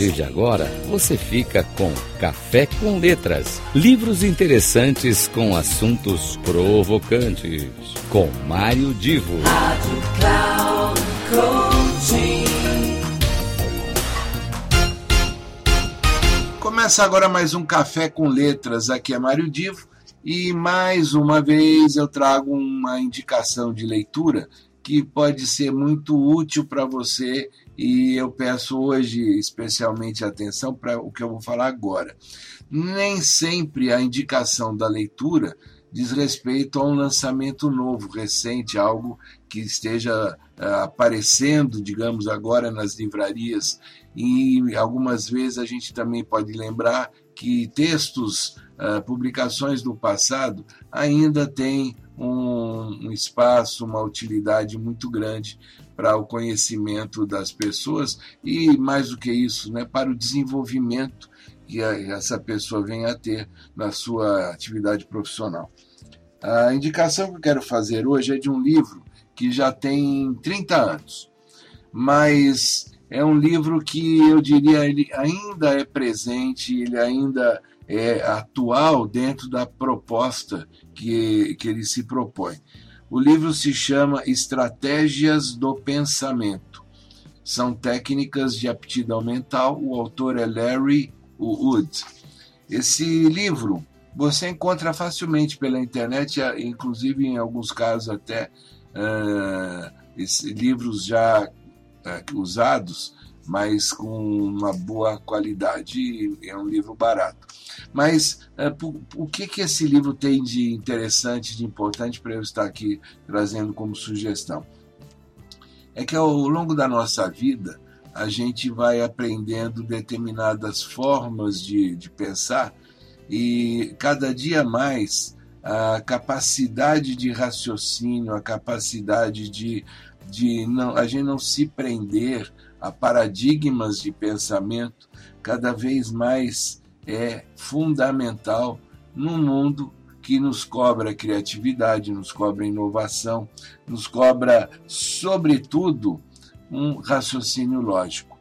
partir de agora, você fica com Café com Letras. Livros interessantes com assuntos provocantes. Com Mário Divo. Rádio Cloud Começa agora mais um Café com Letras. Aqui é Mário Divo. E mais uma vez eu trago uma indicação de leitura que pode ser muito útil para você e eu peço hoje especialmente atenção para o que eu vou falar agora. Nem sempre a indicação da leitura diz respeito a um lançamento novo, recente, algo que esteja uh, aparecendo, digamos, agora nas livrarias. E algumas vezes a gente também pode lembrar que textos, uh, publicações do passado, ainda têm um, espaço, uma utilidade muito grande para o conhecimento das pessoas e, mais do que isso, né, para o desenvolvimento que essa pessoa venha a ter na sua atividade profissional. A indicação que eu quero fazer hoje é de um livro que já tem 30 anos, mas é um livro que eu diria ele ainda é presente, ele ainda é atual dentro da proposta que, que ele se propõe. O livro se chama Estratégias do Pensamento. São técnicas de aptidão mental. O autor é Larry Wood. Esse livro você encontra facilmente pela internet, inclusive em alguns casos até uh, livros já uh, usados, mas com uma boa qualidade. É um livro barato. Mas uh, o que, que esse livro tem de interessante, de importante para eu estar aqui trazendo como sugestão? É que ao longo da nossa vida, a gente vai aprendendo determinadas formas de, de pensar e cada dia mais a capacidade de raciocínio, a capacidade de, de não, a gente não se prender a paradigmas de pensamento, cada vez mais é fundamental num mundo que nos cobra criatividade, nos cobra inovação, nos cobra, sobretudo, um raciocínio lógico.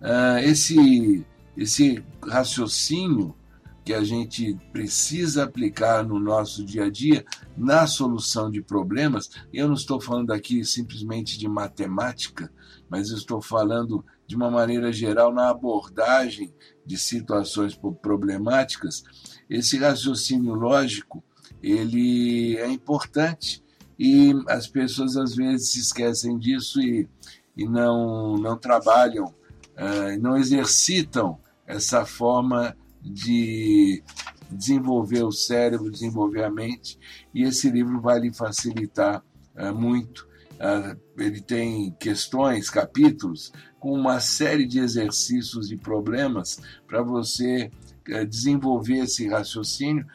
Uh, esse, esse raciocínio que a gente precisa aplicar no nosso dia a dia na solução de problemas. Eu não estou falando aqui simplesmente de matemática, mas estou falando de uma maneira geral na abordagem de situações problemáticas. Esse raciocínio lógico, ele é importante e as pessoas às vezes se esquecem disso e, e não, não trabalham, uh, não exercitam essa forma de desenvolver o cérebro, desenvolver a mente, e esse livro vai lhe facilitar uh, muito. Uh, ele tem questões, capítulos, com uma série de exercícios e problemas para você uh, desenvolver esse raciocínio,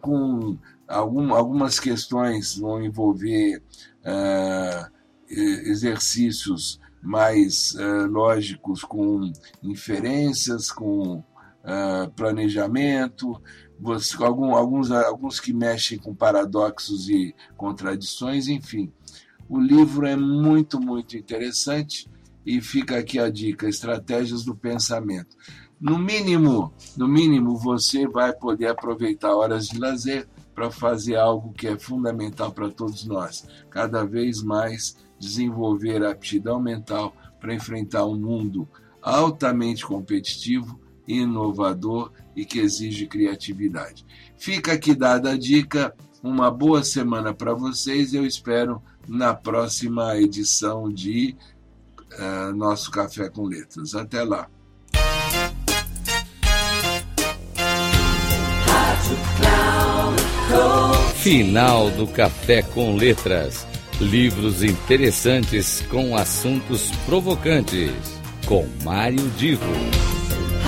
com algum, algumas questões vão envolver exercícios mais lógicos, com inferências, com uh, planejamento, você, algum, alguns, alguns que mexem com paradoxos e contradições, enfim. O livro é muito, muito interessante e fica aqui a dica: estratégias do pensamento. No mínimo, no mínimo, você vai poder aproveitar horas de lazer para fazer algo que é fundamental para todos nós. Cada vez mais desenvolver a aptidão mental para enfrentar um mundo altamente competitivo inovador e que exige criatividade. Fica aqui dada a dica. Uma boa semana para vocês. Eu espero na próxima edição de uh, nosso Café com Letras. Até lá. Final do Café com Letras. Livros interessantes com assuntos provocantes. Com Mário Divo.